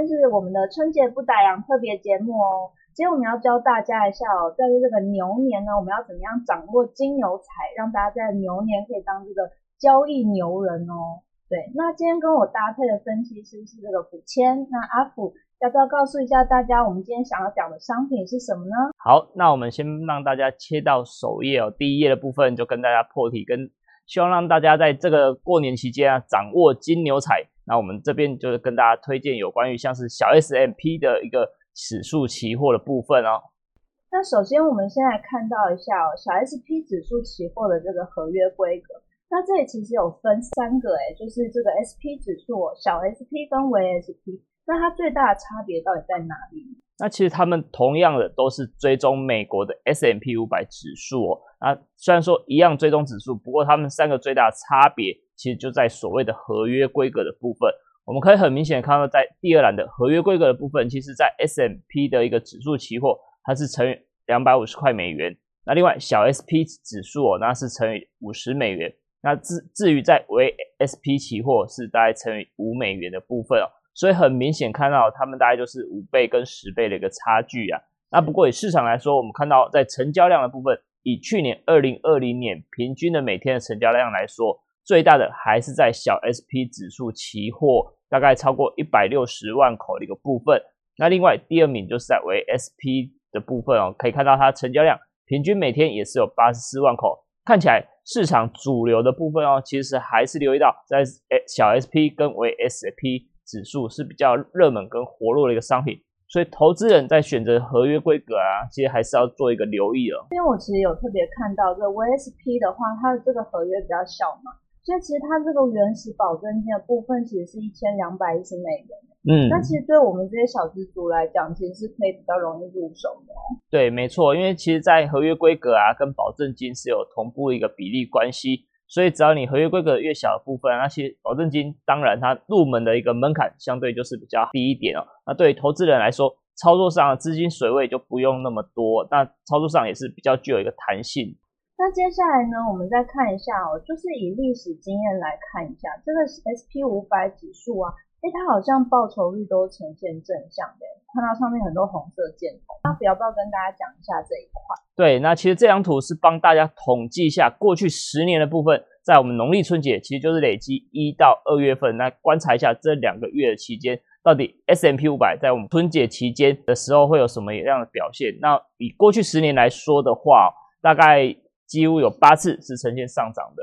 今天是我们的春节不打烊特别节目哦。今天我们要教大家一下哦，在这个牛年呢，我们要怎么样掌握金牛财，让大家在牛年可以当这个交易牛人哦。对，那今天跟我搭配的分析师是这个福谦，那阿福要不要告诉一下大家，我们今天想要讲的商品是什么呢？好，那我们先让大家切到首页哦，第一页的部分就跟大家破题，跟希望让大家在这个过年期间啊，掌握金牛财。那我们这边就是跟大家推荐有关于像是小 S M P 的一个指数期货的部分哦。那首先我们先来看到一下哦，小 S P 指数期货的这个合约规格。那这里其实有分三个诶，就是这个 S P 指数，小 S P 跟微 S P。那它最大的差别到底在哪里？那其实他们同样的都是追踪美国的 S M P 五百指数哦。那，虽然说一样追踪指数，不过他们三个最大的差别。其实就在所谓的合约规格的部分，我们可以很明显看到，在第二栏的合约规格的部分，其实在 S M P 的一个指数期货，它是乘以两百五十块美元。那另外小 S P 指数哦，那是乘以五十美元。那至至于在为 S P 期货是大概乘以五美元的部分哦，所以很明显看到它们大概就是五倍跟十倍的一个差距啊。那不过以市场来说，我们看到在成交量的部分，以去年二零二零年平均的每天的成交量来说。最大的还是在小 SP 指数期货，大概超过一百六十万口的一个部分。那另外第二名就是在为 SP 的部分哦，可以看到它成交量平均每天也是有八十四万口。看起来市场主流的部分哦，其实还是留意到在小 SP 跟为 SP 指数是比较热门跟活络的一个商品。所以投资人在选择合约规格啊，其实还是要做一个留意了。因为我其实有特别看到这 VSP 的话，它的这个合约比较小嘛。所以其实它这个原始保证金的部分其实是一千两百一十美元，嗯，那其实对我们这些小资族来讲，其实是可以比较容易入手的。对，没错，因为其实，在合约规格啊跟保证金是有同步一个比例关系，所以只要你合约规格越小的部分，那些保证金当然它入门的一个门槛相对就是比较低一点哦。那对于投资人来说，操作上的资金水位就不用那么多，那操作上也是比较具有一个弹性。那接下来呢，我们再看一下哦，就是以历史经验来看一下这个 S P 五百指数啊，哎，它好像报酬率都呈现正向的，看到上面很多红色箭头。那不要不要跟大家讲一下这一块？对，那其实这张图是帮大家统计一下过去十年的部分，在我们农历春节，其实就是累积一到二月份，那观察一下这两个月的期间，到底 S M P 五百在我们春节期间的时候会有什么样的表现？那以过去十年来说的话，大概。几乎有八次是呈现上涨的，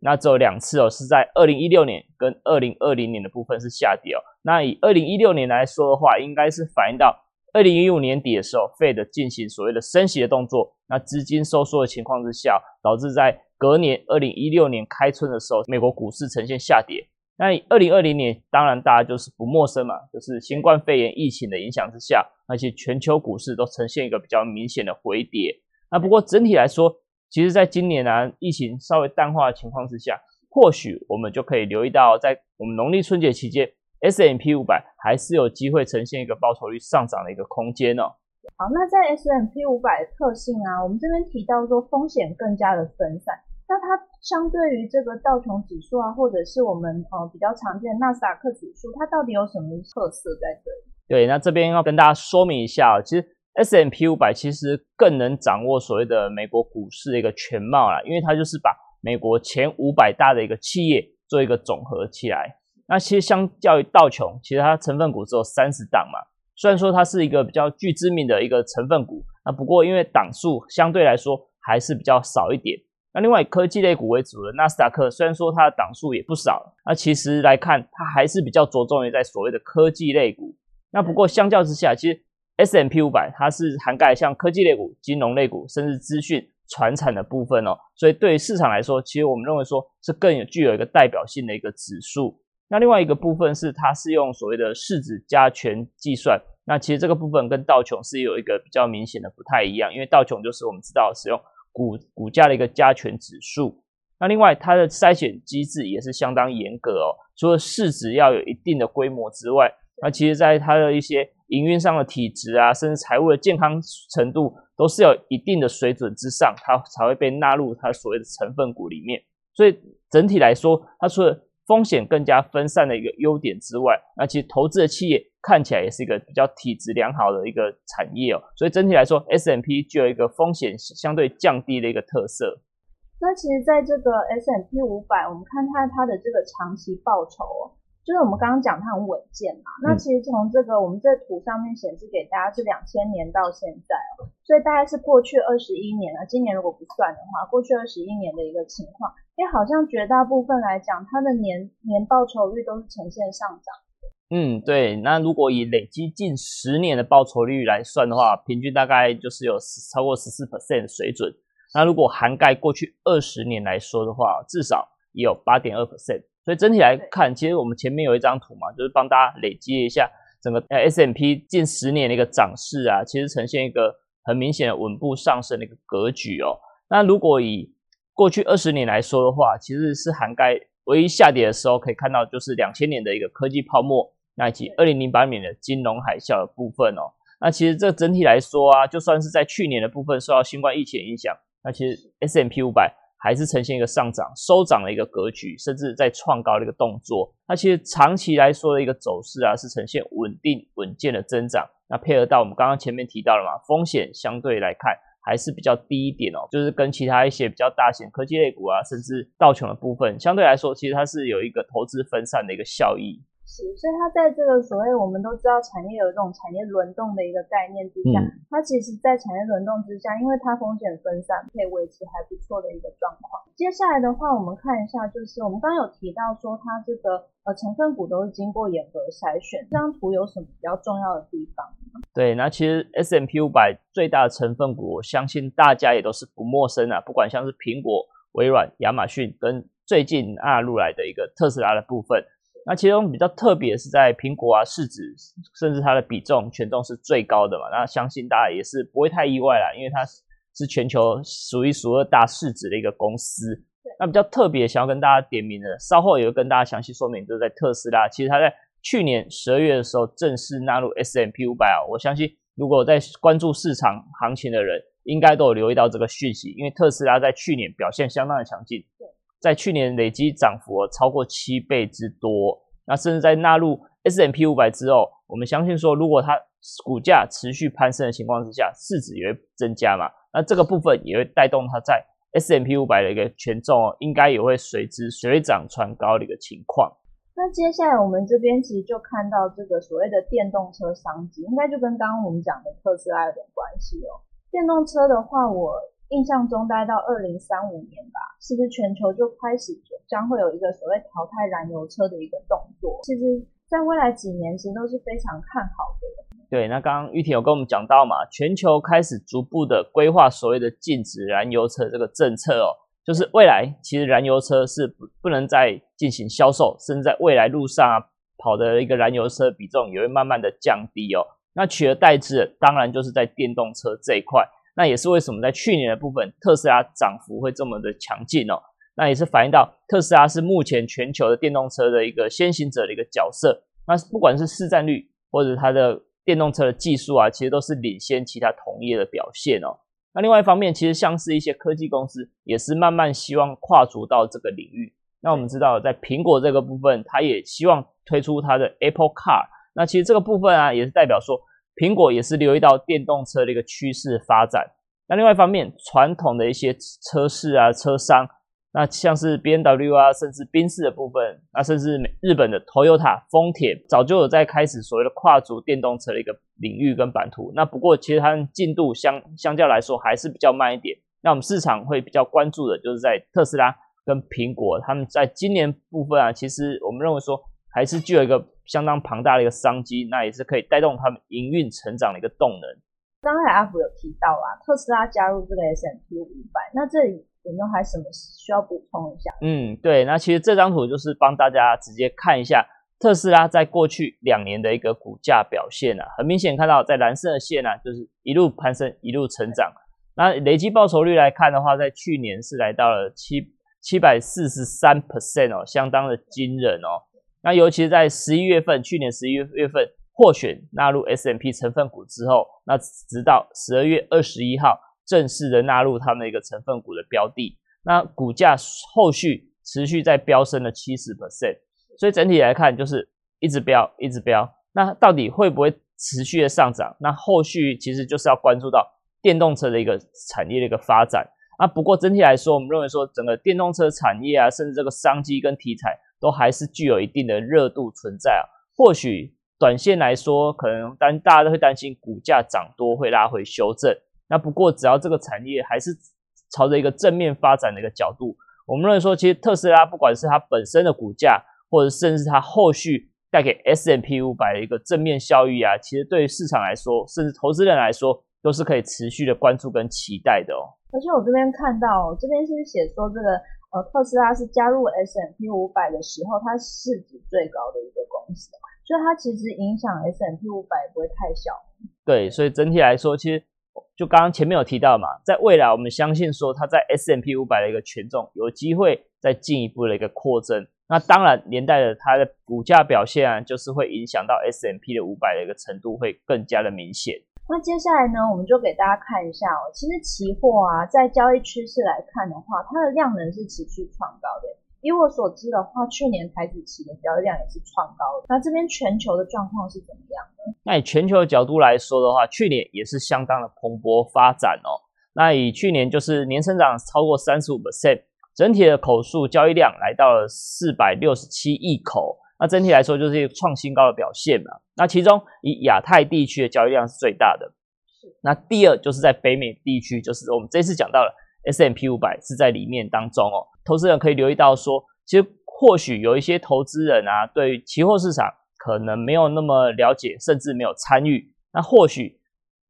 那只有两次哦，是在二零一六年跟二零二零年的部分是下跌哦。那以二零一六年来说的话，应该是反映到二零一五年底的时候，Fed 进行所谓的升息的动作，那资金收缩的情况之下，导致在隔年二零一六年开春的时候，美国股市呈现下跌。那二零二零年，当然大家就是不陌生嘛，就是新冠肺炎疫情的影响之下，那些全球股市都呈现一个比较明显的回跌。那不过整体来说，其实，在今年啊，疫情稍微淡化的情况之下，或许我们就可以留意到，在我们农历春节期间，S M P 五百还是有机会呈现一个报酬率上涨的一个空间哦。好，那在 S M P 五百的特性啊，我们这边提到说风险更加的分散，那它相对于这个道琼指数啊，或者是我们呃比较常见的纳斯达克指数，它到底有什么特色在这里？对，那这边要跟大家说明一下，其实。S M P 五百其实更能掌握所谓的美国股市的一个全貌啦，因为它就是把美国前五百大的一个企业做一个总和起来。那其实相较于道琼，其实它成分股只有三十档嘛。虽然说它是一个比较具知名的一个成分股，那不过因为档数相对来说还是比较少一点。那另外科技类股为主的纳斯达克，虽然说它的档数也不少，那其实来看它还是比较着重于在所谓的科技类股。那不过相较之下，其实 S M P 五百，它是涵盖像科技类股、金融类股，甚至资讯、传产的部分哦。所以对于市场来说，其实我们认为说是更有具有一个代表性的一个指数。那另外一个部分是，它是用所谓的市值加权计算。那其实这个部分跟道琼是有一个比较明显的不太一样，因为道琼就是我们知道使用股股价的一个加权指数。那另外它的筛选机制也是相当严格哦，除了市值要有一定的规模之外，那其实在它的一些营运上的体质啊，甚至财务的健康程度，都是有一定的水准之上，它才会被纳入它所谓的成分股里面。所以整体来说，它除了风险更加分散的一个优点之外，那其实投资的企业看起来也是一个比较体质良好的一个产业哦。所以整体来说，S M P 具有一个风险相对降低的一个特色。那其实，在这个 S M P 五百，我们看看它的这个长期报酬哦。就是我们刚刚讲它很稳健嘛，那其实从这个我们这图上面显示给大家是两千年到现在哦，所以大概是过去二十一年了。今年如果不算的话，过去二十一年的一个情况，哎，好像绝大部分来讲，它的年年报酬率都是呈现上涨。嗯，对。那如果以累积近十年的报酬率来算的话，平均大概就是有超过十四 percent 水准。那如果涵盖过去二十年来说的话，至少也有八点二 percent。所以整体来看，其实我们前面有一张图嘛，就是帮大家累积一下整个 S M P 近十年的一个涨势啊，其实呈现一个很明显的稳步上升的一个格局哦。那如果以过去二十年来说的话，其实是涵盖唯一下跌的时候可以看到，就是两千年的一个科技泡沫，那以及二零零八年的金融海啸的部分哦。那其实这整体来说啊，就算是在去年的部分受到新冠疫情影响，那其实 S M P 五百。还是呈现一个上涨、收涨的一个格局，甚至在创高的一个动作。那其实长期来说的一个走势啊，是呈现稳定稳健的增长。那配合到我们刚刚前面提到了嘛，风险相对来看还是比较低一点哦，就是跟其他一些比较大型科技类股啊，甚至道琼的部分相对来说，其实它是有一个投资分散的一个效益。是，所以它在这个所谓我们都知道产业有这种产业轮动的一个概念之下，它其实，在产业轮动之下，因为它风险分散，可以维持还不错的一个状况。接下来的话，我们看一下，就是我们刚刚有提到说，它这个呃成分股都是经过严格筛选。这张图有什么比较重要的地方？对，那其实 S M P 五百最大的成分股，我相信大家也都是不陌生啊。不管像是苹果、微软、亚马逊，跟最近纳入来的一个特斯拉的部分。那其中比较特别是在苹果啊，市值甚至它的比重权重是最高的嘛。那相信大家也是不会太意外啦，因为它是全球数一数二大市值的一个公司。那比较特别想要跟大家点名的，稍后也会跟大家详细说明，就是在特斯拉，其实它在去年十二月的时候正式纳入 S M P 五百啊。我相信如果在关注市场行情的人，应该都有留意到这个讯息，因为特斯拉在去年表现相当的强劲。在去年累积涨幅超过七倍之多，那甚至在纳入 S M P 五百之后，我们相信说，如果它股价持续攀升的情况之下，市值也会增加嘛，那这个部分也会带动它在 S M P 五百的一个权重哦，应该也会随之水涨船高的一个情况。那接下来我们这边其实就看到这个所谓的电动车商机，应该就跟刚刚我们讲的特斯拉有点关系哦。电动车的话，我。印象中，大概到二零三五年吧，是不是全球就开始将会有一个所谓淘汰燃油车的一个动作？其实，在未来几年，其实都是非常看好的。对，那刚刚玉婷有跟我们讲到嘛，全球开始逐步的规划所谓的禁止燃油车这个政策哦，就是未来其实燃油车是不不能再进行销售，甚至在未来路上啊跑的一个燃油车比重也会慢慢的降低哦。那取而代之，当然就是在电动车这一块。那也是为什么在去年的部分，特斯拉涨幅会这么的强劲哦。那也是反映到特斯拉是目前全球的电动车的一个先行者的一个角色。那不管是市占率或者它的电动车的技术啊，其实都是领先其他同业的表现哦。那另外一方面，其实像是一些科技公司也是慢慢希望跨足到这个领域。那我们知道，在苹果这个部分，它也希望推出它的 Apple Car。那其实这个部分啊，也是代表说。苹果也是留意到电动车的一个趋势发展。那另外一方面，传统的一些车市啊、车商，那像是 B N W 啊，甚至宾士的部分，那甚至日本的 Toyota、丰田，早就有在开始所谓的跨足电动车的一个领域跟版图。那不过，其实它们进度相相较来说还是比较慢一点。那我们市场会比较关注的就是在特斯拉跟苹果，他们在今年部分啊，其实我们认为说还是具有一个。相当庞大的一个商机，那也是可以带动他们营运成长的一个动能。刚才阿福有提到啊，特斯拉加入这个 S M P 五百，那这里有没有还什么需要补充一下？嗯，对，那其实这张图就是帮大家直接看一下特斯拉在过去两年的一个股价表现啊。很明显看到，在蓝色的线呢，就是一路攀升，一路成长。那累计报酬率来看的话，在去年是来到了七七百四十三 percent 哦，相当的惊人哦。那尤其是在十一月份，去年十一月份获选纳入 S M P 成分股之后，那直到十二月二十一号正式的纳入他们的一个成分股的标的，那股价后续持续在飙升了七十 percent，所以整体来看就是一直飙，一直飙，那到底会不会持续的上涨？那后续其实就是要关注到电动车的一个产业的一个发展。啊，不过整体来说，我们认为说整个电动车产业啊，甚至这个商机跟题材都还是具有一定的热度存在啊。或许短线来说，可能担大家都会担心股价涨多会拉回修正。那不过只要这个产业还是朝着一个正面发展的一个角度，我们认为说，其实特斯拉不管是它本身的股价，或者甚至它后续带给 S M P 五百的一个正面效益啊，其实对于市场来说，甚至投资人来说，都是可以持续的关注跟期待的哦。而且我这边看到，这边是写说这个呃特斯拉是加入 S M P 五百的时候，它市值最高的一个公司，所以它其实影响 S M P 五百不会太小。对，所以整体来说，其实就刚刚前面有提到嘛，在未来我们相信说它在 S M P 五百的一个权重有机会再进一步的一个扩增，那当然连带的它的股价表现啊，就是会影响到 S M P 的五百的一个程度会更加的明显。那接下来呢，我们就给大家看一下哦。其实期货啊，在交易趋势来看的话，它的量能是持续创高的。以我所知的话，去年台子期的交易量也是创高的。那这边全球的状况是怎么样的？那以全球的角度来说的话，去年也是相当的蓬勃发展哦。那以去年就是年成长超过三十五 percent，整体的口数交易量来到了四百六十七亿口。那整体来说就是一个创新高的表现嘛。那其中以亚太地区的交易量是最大的。那第二就是在北美地区，就是我们这次讲到了 S M P 五百是在里面当中哦。投资人可以留意到说，其实或许有一些投资人啊，对期货市场可能没有那么了解，甚至没有参与。那或许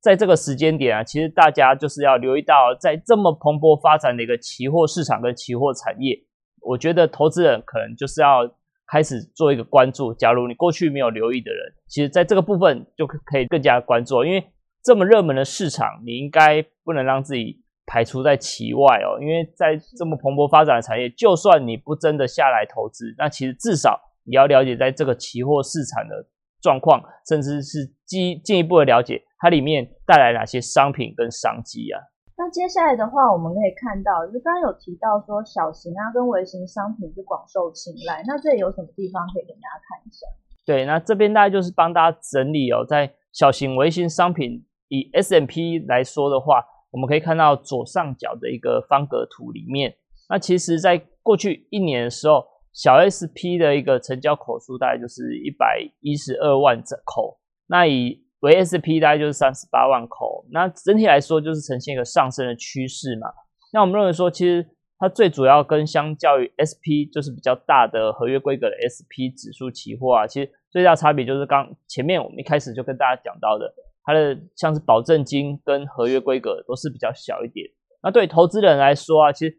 在这个时间点啊，其实大家就是要留意到，在这么蓬勃发展的一个期货市场跟期货产业，我觉得投资人可能就是要。开始做一个关注。假如你过去没有留意的人，其实在这个部分就可以更加关注，因为这么热门的市场，你应该不能让自己排除在其外哦。因为在这么蓬勃发展的产业，就算你不真的下来投资，那其实至少你要了解在这个期货市场的状况，甚至是进进一步的了解它里面带来哪些商品跟商机啊。那接下来的话，我们可以看到，就是刚刚有提到说小型啊跟微型商品是广受青睐。那这里有什么地方可以给大家看一下？对，那这边大概就是帮大家整理哦，在小型微型商品以 S M P 来说的话，我们可以看到左上角的一个方格图里面，那其实在过去一年的时候，小 S P 的一个成交口数大概就是一百一十二万口。那以为 S P 大概就是三十八万口，那整体来说就是呈现一个上升的趋势嘛。那我们认为说，其实它最主要跟相较于 S P 就是比较大的合约规格的 S P 指数期货啊，其实最大差别就是刚前面我们一开始就跟大家讲到的，它的像是保证金跟合约规格都是比较小一点。那对投资人来说啊，其实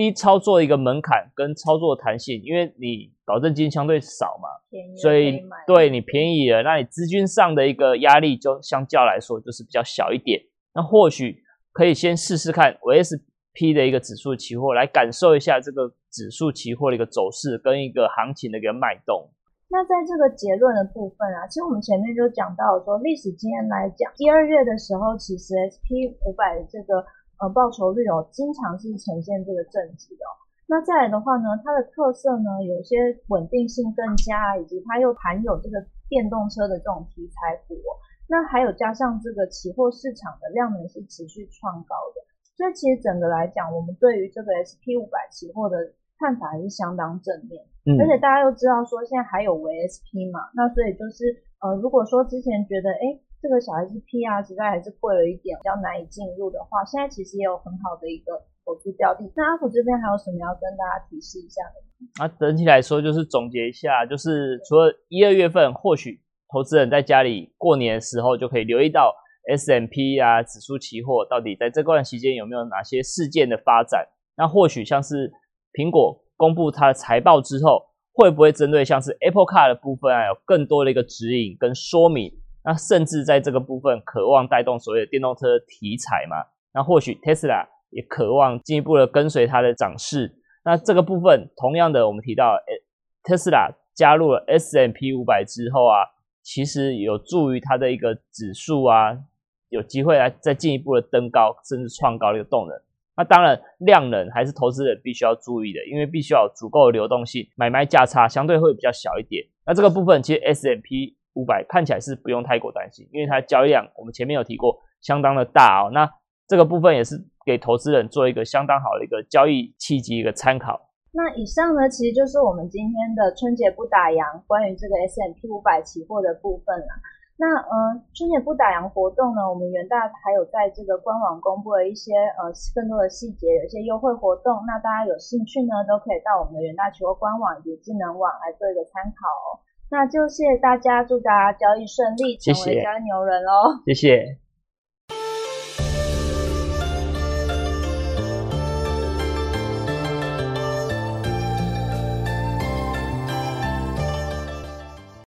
低操作一个门槛跟操作弹性，因为你保证金相对少嘛，所以对你便宜了，那你资金上的一个压力就相较来说就是比较小一点。那或许可以先试试看 V S P 的一个指数期货，来感受一下这个指数期货的一个走势跟一个行情的一个脉动。那在这个结论的部分啊，其实我们前面就讲到说，历史经验来讲，一二月的时候，其实 S P 五百的这个。呃，报酬率哦，经常是呈现这个正值的。那再来的话呢，它的特色呢，有些稳定性更佳，以及它又含有这个电动车的这种题材股。哦那还有加上这个期货市场的量能是持续创高的，所以其实整个来讲，我们对于这个 S P 五百期货的看法还是相当正面。嗯，而且大家又知道说现在还有为 S P 嘛，那所以就是呃，如果说之前觉得哎。这个小 S P 啊，实在还是贵了一点，比较难以进入的话，现在其实也有很好的一个投资标的。那阿虎这边还有什么要跟大家提示一下的？啊，整体来说就是总结一下，就是除了一二月份，或许投资人在家里过年的时候就可以留意到 S M P 啊指数期货到底在这段期间有没有哪些事件的发展。那或许像是苹果公布它的财报之后，会不会针对像是 Apple Car 的部分啊，有更多的一个指引跟说明？那甚至在这个部分渴望带动所谓的电动车题材嘛？那或许 Tesla 也渴望进一步的跟随它的涨势。那这个部分同样的，我们提到，Tesla 加入了 S M P 五百之后啊，其实有助于它的一个指数啊，有机会来再进一步的登高，甚至创高的一个动能。那当然量能还是投资人必须要注意的，因为必须要有足够的流动性，买卖价差相对会比较小一点。那这个部分其实 S M P 五百看起来是不用太过担心，因为它交易量我们前面有提过相当的大哦。那这个部分也是给投资人做一个相当好的一个交易契机一个参考。那以上呢，其实就是我们今天的春节不打烊关于这个 S M P 五百期货的部分了。那呃，春节不打烊活动呢，我们元大还有在这个官网公布了一些呃更多的细节，有一些优惠活动。那大家有兴趣呢，都可以到我们的元大期货官网以及智能网来做一个参考哦。那就谢谢大家，祝大家交易顺利，成为交易牛人喽！谢谢。